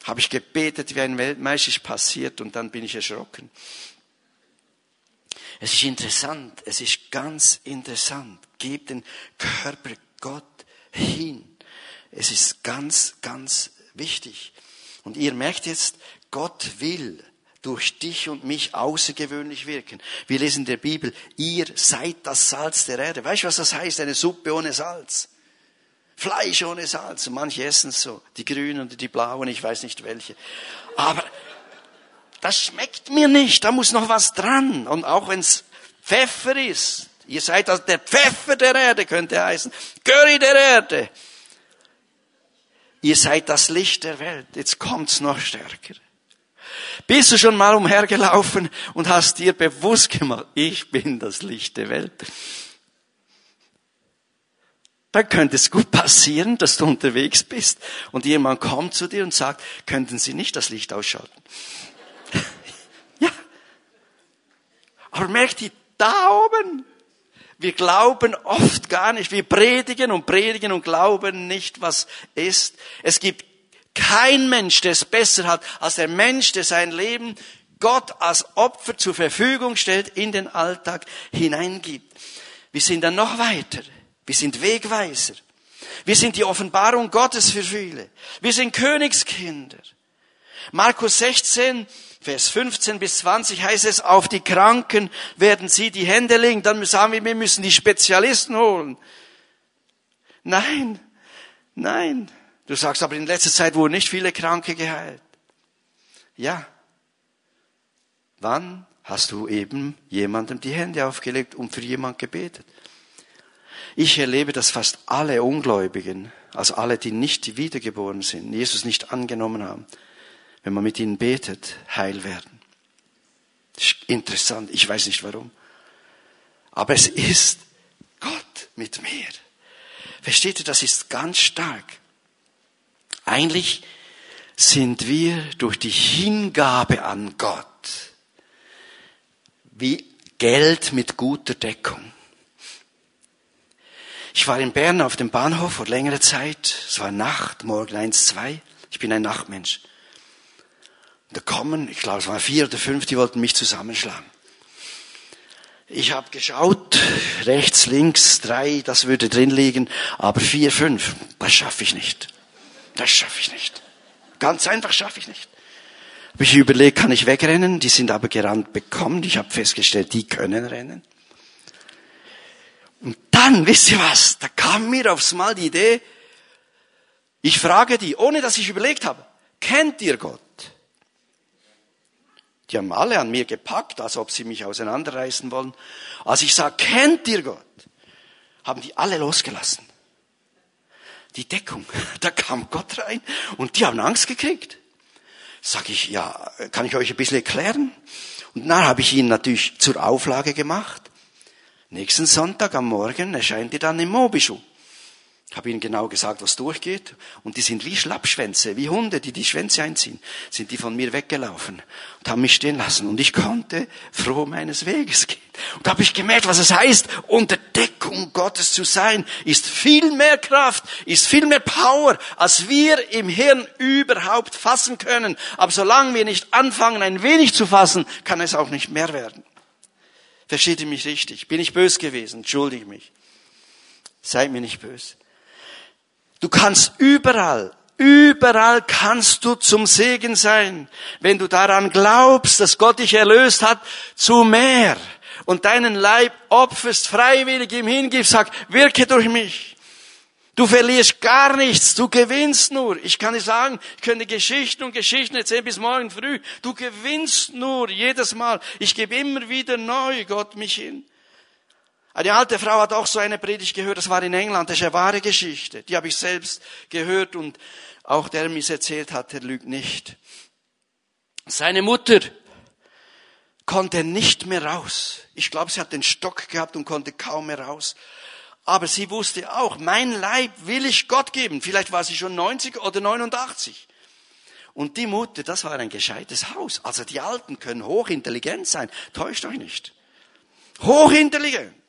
Habe ich gebetet, wie ein Weltmeister ist passiert und dann bin ich erschrocken. Es ist interessant, es ist ganz interessant. Gib den Körper Gott hin. Es ist ganz, ganz wichtig. Und ihr merkt jetzt, Gott will durch dich und mich außergewöhnlich wirken. Wir lesen in der Bibel, ihr seid das Salz der Erde. Weißt du, was das heißt? Eine Suppe ohne Salz. Fleisch ohne Salz. Und manche essen es so. Die grünen und die blauen, ich weiß nicht welche. Aber das schmeckt mir nicht. Da muss noch was dran. Und auch wenn es Pfeffer ist. Ihr seid also der Pfeffer der Erde, könnte heißen. Curry der Erde. Ihr seid das Licht der Welt. Jetzt kommt's noch stärker. Bist du schon mal umhergelaufen und hast dir bewusst gemacht, ich bin das Licht der Welt? Dann könnte es gut passieren, dass du unterwegs bist und jemand kommt zu dir und sagt, könnten Sie nicht das Licht ausschalten? ja. Aber merkt ihr, da oben, wir glauben oft gar nicht. Wir predigen und predigen und glauben nicht, was ist. Es gibt kein Mensch, der es besser hat, als der Mensch, der sein Leben Gott als Opfer zur Verfügung stellt, in den Alltag hineingibt. Wir sind dann noch weiter. Wir sind Wegweiser. Wir sind die Offenbarung Gottes für viele. Wir sind Königskinder. Markus 16, Vers 15 bis 20 heißt es, auf die Kranken werden sie die Hände legen. Dann sagen wir, wir müssen die Spezialisten holen. Nein, nein. Du sagst aber in letzter Zeit wurden nicht viele Kranke geheilt. Ja. Wann hast du eben jemandem die Hände aufgelegt und für jemand gebetet? Ich erlebe, dass fast alle Ungläubigen, also alle, die nicht wiedergeboren sind, Jesus nicht angenommen haben, wenn man mit ihnen betet, heil werden. Interessant, ich weiß nicht warum. Aber es ist Gott mit mir. Versteht ihr, das ist ganz stark. Eigentlich sind wir durch die Hingabe an Gott wie Geld mit guter Deckung. Ich war in Bern auf dem Bahnhof vor längerer Zeit. Es war Nacht, morgen eins, zwei. Ich bin ein Nachtmensch. da kommen, ich glaube, es waren vier oder fünf, die wollten mich zusammenschlagen. Ich habe geschaut, rechts, links, drei, das würde drin liegen, aber vier, fünf, das schaffe ich nicht. Das schaffe ich nicht. Ganz einfach schaffe ich nicht. Habe ich überlegt, kann ich wegrennen? Die sind aber gerannt bekommen. Ich habe festgestellt, die können rennen. Und dann, wisst ihr was, da kam mir aufs Mal die Idee, ich frage die, ohne dass ich überlegt habe, kennt ihr Gott? Die haben alle an mir gepackt, als ob sie mich auseinanderreißen wollen. Als ich sage, kennt ihr Gott? Haben die alle losgelassen die Deckung. Da kam Gott rein und die haben Angst gekriegt. Sag ich, ja, kann ich euch ein bisschen erklären? Und dann habe ich ihn natürlich zur Auflage gemacht. Nächsten Sonntag am Morgen erscheint ihr dann im Mobischuh habe ihnen genau gesagt, was durchgeht. Und die sind wie Schlappschwänze, wie Hunde, die die Schwänze einziehen, sind die von mir weggelaufen und haben mich stehen lassen. Und ich konnte froh meines Weges gehen. Und da habe ich gemerkt, was es heißt, unter Deckung Gottes zu sein, ist viel mehr Kraft, ist viel mehr Power, als wir im Hirn überhaupt fassen können. Aber solange wir nicht anfangen, ein wenig zu fassen, kann es auch nicht mehr werden. Versteht ihr mich richtig? Bin ich bös gewesen? Entschuldige mich. Seid mir nicht böse. Du kannst überall, überall kannst du zum Segen sein, wenn du daran glaubst, dass Gott dich erlöst hat, zu mehr und deinen Leib opferst, freiwillig ihm hingibst, sag, wirke durch mich. Du verlierst gar nichts, du gewinnst nur. Ich kann dir sagen, ich könnte Geschichten und Geschichten erzählen bis morgen früh. Du gewinnst nur jedes Mal. Ich gebe immer wieder neu Gott mich hin. Eine alte Frau hat auch so eine Predigt gehört, das war in England, das ist eine wahre Geschichte. Die habe ich selbst gehört und auch der mir es erzählt hat, der lügt nicht. Seine Mutter konnte nicht mehr raus. Ich glaube, sie hat den Stock gehabt und konnte kaum mehr raus. Aber sie wusste auch, mein Leib will ich Gott geben. Vielleicht war sie schon 90 oder 89. Und die Mutter, das war ein gescheites Haus. Also die Alten können hochintelligent sein. Täuscht euch nicht. Hochintelligent.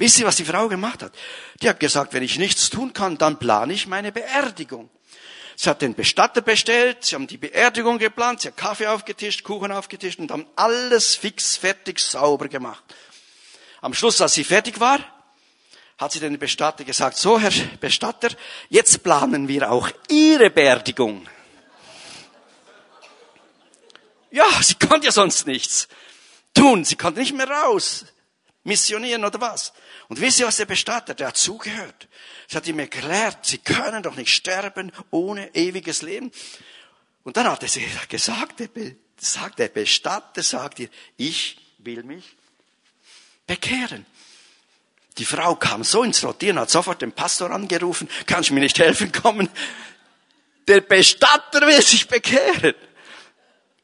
Wisst ihr, was die Frau gemacht hat? Die hat gesagt, wenn ich nichts tun kann, dann plane ich meine Beerdigung. Sie hat den Bestatter bestellt, sie haben die Beerdigung geplant, sie hat Kaffee aufgetischt, Kuchen aufgetischt und haben alles fix, fertig, sauber gemacht. Am Schluss, als sie fertig war, hat sie den Bestatter gesagt, so Herr Bestatter, jetzt planen wir auch Ihre Beerdigung. Ja, sie konnte ja sonst nichts tun, sie konnte nicht mehr raus, missionieren oder was. Und wisst ihr, was der Bestatter, der hat zugehört. Sie hat ihm erklärt, sie können doch nicht sterben ohne ewiges Leben. Und dann hat er sie gesagt, der, Bestatter, sagt ihr, ich will mich bekehren. Die Frau kam so ins Rotieren, hat sofort den Pastor angerufen, kannst du mir nicht helfen kommen? Der Bestatter will sich bekehren.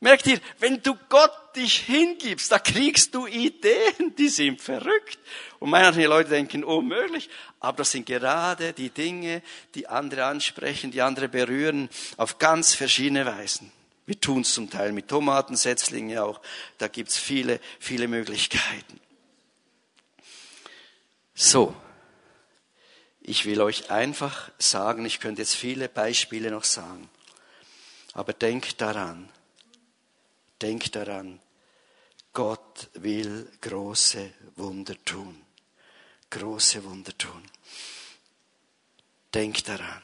Merkt ihr, wenn du Gott dich hingibst, da kriegst du Ideen, die sind verrückt. Und manche Leute denken, unmöglich. Aber das sind gerade die Dinge, die andere ansprechen, die andere berühren, auf ganz verschiedene Weisen. Wir tun es zum Teil mit Tomatensetzlingen auch. Da gibt's viele, viele Möglichkeiten. So. Ich will euch einfach sagen, ich könnte jetzt viele Beispiele noch sagen. Aber denkt daran, Denk daran, Gott will große Wunder tun. Große Wunder tun. Denk daran,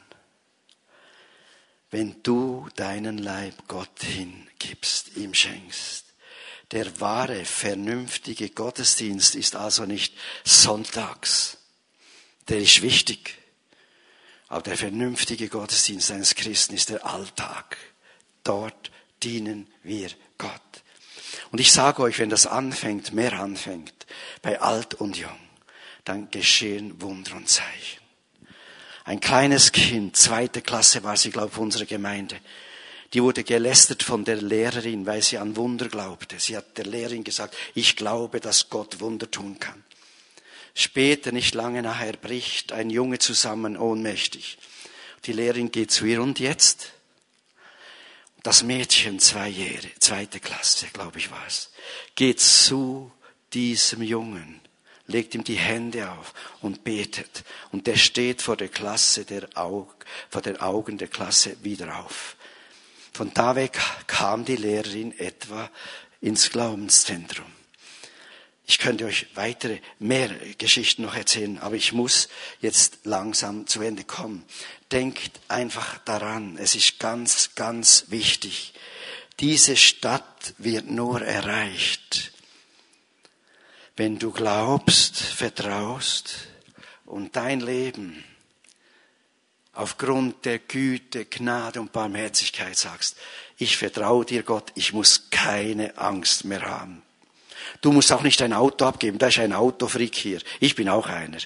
wenn du deinen Leib Gott hingibst, ihm schenkst. Der wahre, vernünftige Gottesdienst ist also nicht sonntags. Der ist wichtig. Aber der vernünftige Gottesdienst eines Christen ist der Alltag. Dort dienen wir Gott. Und ich sage euch, wenn das anfängt, mehr anfängt, bei alt und jung, dann geschehen Wunder und Zeichen. Ein kleines Kind, zweite Klasse war sie, glaube ich, unserer Gemeinde. Die wurde gelästert von der Lehrerin, weil sie an Wunder glaubte. Sie hat der Lehrerin gesagt, ich glaube, dass Gott Wunder tun kann. Später, nicht lange nachher, bricht ein Junge zusammen, ohnmächtig. Die Lehrerin geht zu ihr, und jetzt? Das Mädchen, zwei Jahre, zweite Klasse, glaube ich war es, geht zu diesem Jungen, legt ihm die Hände auf und betet. Und der steht vor der Klasse, der Aug, vor den Augen der Klasse wieder auf. Von da weg kam die Lehrerin etwa ins Glaubenszentrum. Ich könnte euch weitere, mehr Geschichten noch erzählen, aber ich muss jetzt langsam zu Ende kommen. Denkt einfach daran, es ist ganz, ganz wichtig. Diese Stadt wird nur erreicht, wenn du glaubst, vertraust und dein Leben aufgrund der Güte, Gnade und Barmherzigkeit sagst, ich vertraue dir Gott, ich muss keine Angst mehr haben. Du musst auch nicht dein Auto abgeben, da ist ein Autofreak hier. Ich bin auch einer.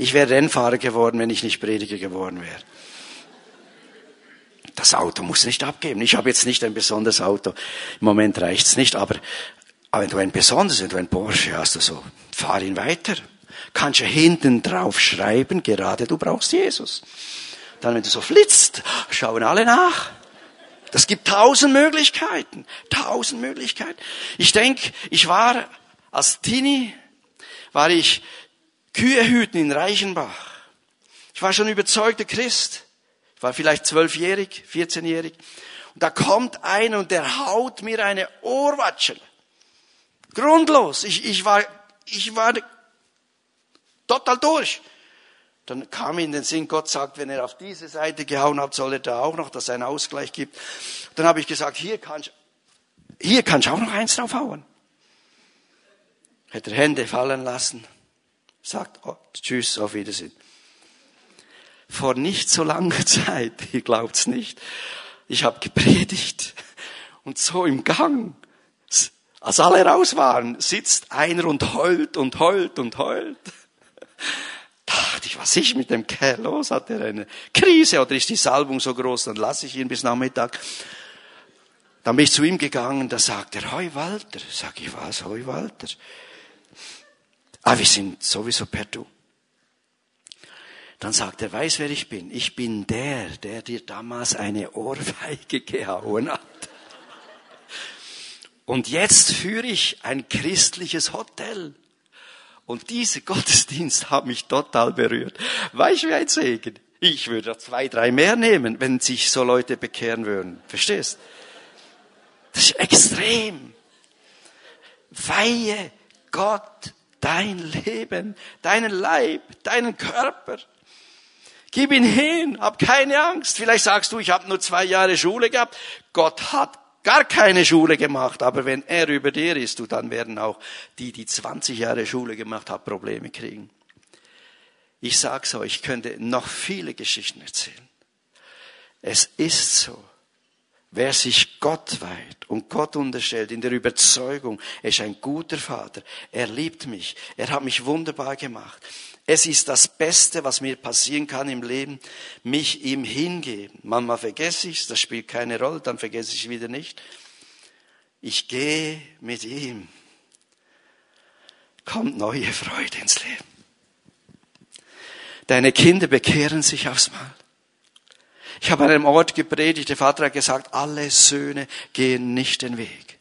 Ich wäre Rennfahrer geworden, wenn ich nicht Prediger geworden wäre. Das Auto muss nicht abgeben. Ich habe jetzt nicht ein besonderes Auto. Im Moment reicht's nicht, aber, aber wenn du ein besonderes, wenn du ein Porsche hast, so, fahr ihn weiter. Kannst du hinten drauf schreiben, gerade du brauchst Jesus. Dann, wenn du so flitzt, schauen alle nach. Das gibt tausend Möglichkeiten, tausend Möglichkeiten. Ich denke, ich war als Teenie, war ich Kühe hüten in Reichenbach. Ich war schon überzeugter Christ. Ich war vielleicht zwölfjährig, vierzehnjährig. Und da kommt einer und der haut mir eine Ohrwatsche. Grundlos. Ich, ich war, ich war total durch. Dann kam in den Sinn, Gott sagt, wenn er auf diese Seite gehauen hat, soll er da auch noch, dass es einen Ausgleich gibt. Dann habe ich gesagt, hier kannst, hier kannst du auch noch eins draufhauen. Hätte er Hände fallen lassen, sagt, oh, tschüss, auf Wiedersehen. Vor nicht so langer Zeit, ihr glaubt's nicht, ich habe gepredigt und so im Gang, als alle raus waren, sitzt einer und heult und heult und heult dachte ich, was ist mit dem Kerl los? Hat er eine Krise oder ist die Salbung so groß? Dann lasse ich ihn bis Nachmittag. Dann bin ich zu ihm gegangen, da sagt er, Hoi Walter. Sag ich, was, Hoi Walter? Ah, wir sind sowieso per Du. Dann sagt er, weiß wer ich bin? Ich bin der, der dir damals eine Ohrfeige gehauen hat. Und jetzt führe ich ein christliches Hotel. Und dieser Gottesdienst hat mich total berührt. Weißt du, wie ein Segen? Ich würde zwei, drei mehr nehmen, wenn sich so Leute bekehren würden. Verstehst? Das ist extrem. Weihe Gott dein Leben, deinen Leib, deinen Körper. Gib ihn hin, hab keine Angst. Vielleicht sagst du, ich habe nur zwei Jahre Schule gehabt. Gott hat gar keine Schule gemacht, aber wenn er über dir ist, du, dann werden auch die, die 20 Jahre Schule gemacht haben, Probleme kriegen. Ich sag's euch, ich könnte noch viele Geschichten erzählen. Es ist so. Wer sich Gott weiht und Gott unterstellt in der Überzeugung, er ist ein guter Vater, er liebt mich, er hat mich wunderbar gemacht. Es ist das Beste, was mir passieren kann im Leben, mich ihm hingeben. Manchmal vergesse ich es, das spielt keine Rolle, dann vergesse ich wieder nicht. Ich gehe mit ihm. Kommt neue Freude ins Leben. Deine Kinder bekehren sich aufs Mal. Ich habe an einem Ort gepredigt, der Vater hat gesagt, alle Söhne gehen nicht den Weg.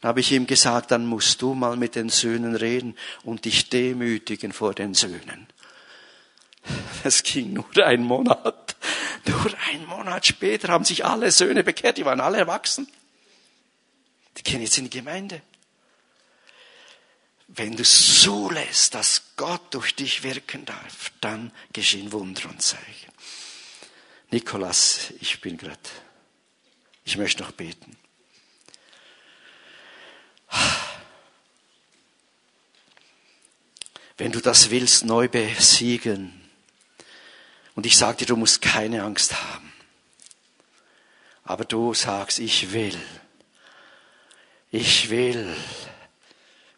Dann habe ich ihm gesagt, dann musst du mal mit den Söhnen reden und dich demütigen vor den Söhnen. Es ging nur ein Monat. Nur ein Monat später haben sich alle Söhne bekehrt, die waren alle erwachsen. Die gehen jetzt in die Gemeinde. Wenn du zulässt, dass Gott durch dich wirken darf, dann geschehen Wunder und Zeichen. Nikolas, ich bin gerade, ich möchte noch beten. Wenn du das willst, neu besiegen, und ich sage dir, du musst keine Angst haben, aber du sagst, ich will, ich will,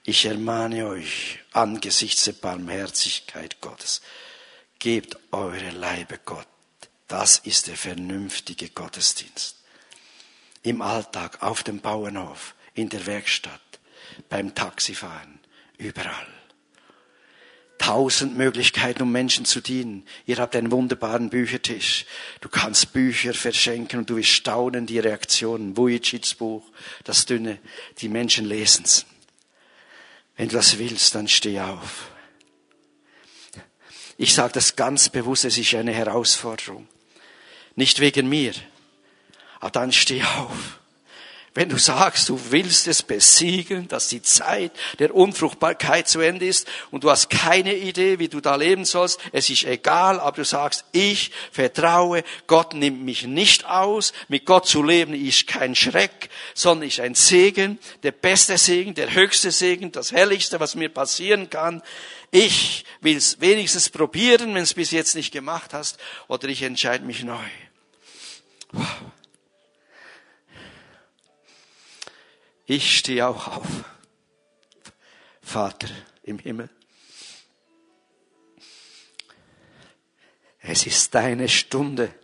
ich ermahne euch angesichts der Barmherzigkeit Gottes, gebt eure Leibe Gott das ist der vernünftige Gottesdienst. Im Alltag, auf dem Bauernhof, in der Werkstatt, beim Taxifahren, überall. Tausend Möglichkeiten, um Menschen zu dienen. Ihr habt einen wunderbaren Büchertisch. Du kannst Bücher verschenken und du wirst staunen, die Reaktionen. Vujicic's Buch, das dünne, die Menschen lesen's. Wenn du das willst, dann steh auf. Ich sage das ganz bewusst, es ist eine Herausforderung. Nicht wegen mir. Aber dann steh auf. Wenn du sagst, du willst es besiegen, dass die Zeit der Unfruchtbarkeit zu Ende ist und du hast keine Idee, wie du da leben sollst, es ist egal, aber du sagst, ich vertraue, Gott nimmt mich nicht aus, mit Gott zu leben ist kein Schreck, sondern ist ein Segen, der beste Segen, der höchste Segen, das herrlichste, was mir passieren kann. Ich will es wenigstens probieren, wenn es bis jetzt nicht gemacht hast, oder ich entscheide mich neu. Ich stehe auch auf. Vater im Himmel. Es ist deine Stunde,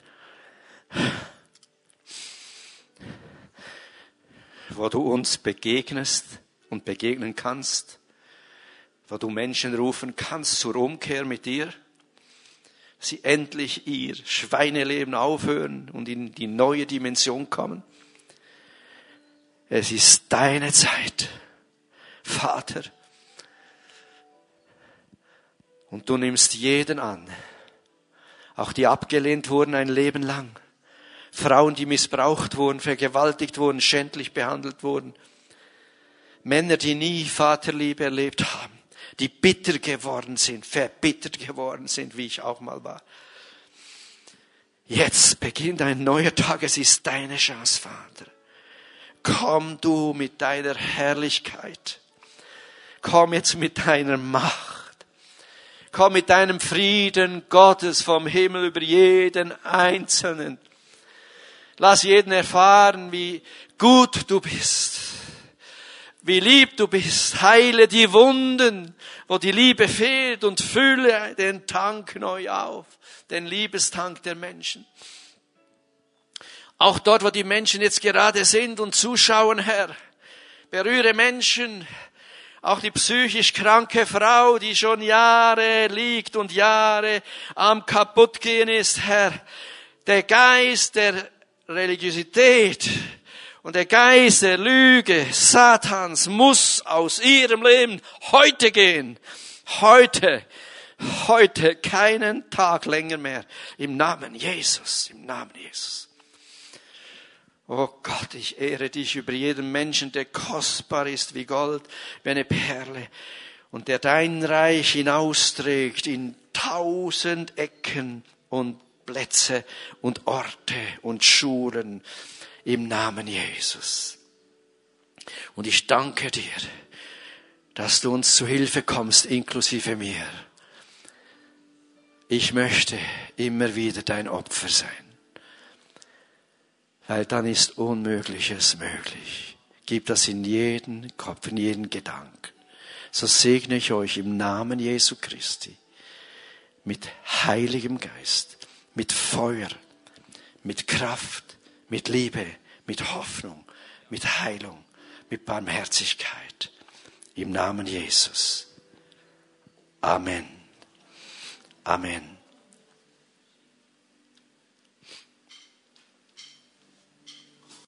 wo du uns begegnest und begegnen kannst wo du Menschen rufen kannst zur Umkehr mit dir, sie endlich ihr Schweineleben aufhören und in die neue Dimension kommen. Es ist deine Zeit, Vater. Und du nimmst jeden an, auch die abgelehnt wurden ein Leben lang. Frauen, die missbraucht wurden, vergewaltigt wurden, schändlich behandelt wurden. Männer, die nie Vaterliebe erlebt haben die bitter geworden sind, verbittert geworden sind, wie ich auch mal war. Jetzt beginnt ein neuer Tag, es ist deine Chance, Vater. Komm du mit deiner Herrlichkeit. Komm jetzt mit deiner Macht. Komm mit deinem Frieden Gottes vom Himmel über jeden Einzelnen. Lass jeden erfahren, wie gut du bist wie lieb du bist. Heile die Wunden, wo die Liebe fehlt und fülle den Tank neu auf, den Liebestank der Menschen. Auch dort, wo die Menschen jetzt gerade sind und zuschauen, Herr, berühre Menschen, auch die psychisch kranke Frau, die schon Jahre liegt und Jahre am kaputtgehen ist, Herr. Der Geist der Religiosität und der Geist der Lüge Satans muss aus ihrem Leben heute gehen. Heute. Heute keinen Tag länger mehr. Im Namen Jesus. Im Namen Jesus. Oh Gott, ich ehre dich über jeden Menschen, der kostbar ist wie Gold, wie eine Perle und der dein Reich hinausträgt in tausend Ecken und Plätze und Orte und Schulen im Namen Jesus. Und ich danke dir, dass du uns zu Hilfe kommst, inklusive mir. Ich möchte immer wieder dein Opfer sein weil dann ist Unmögliches möglich. Gib das in jeden Kopf, in jeden Gedanken. So segne ich euch im Namen Jesu Christi mit heiligem Geist, mit Feuer, mit Kraft, mit Liebe, mit Hoffnung, mit Heilung, mit Barmherzigkeit. Im Namen Jesus. Amen. Amen.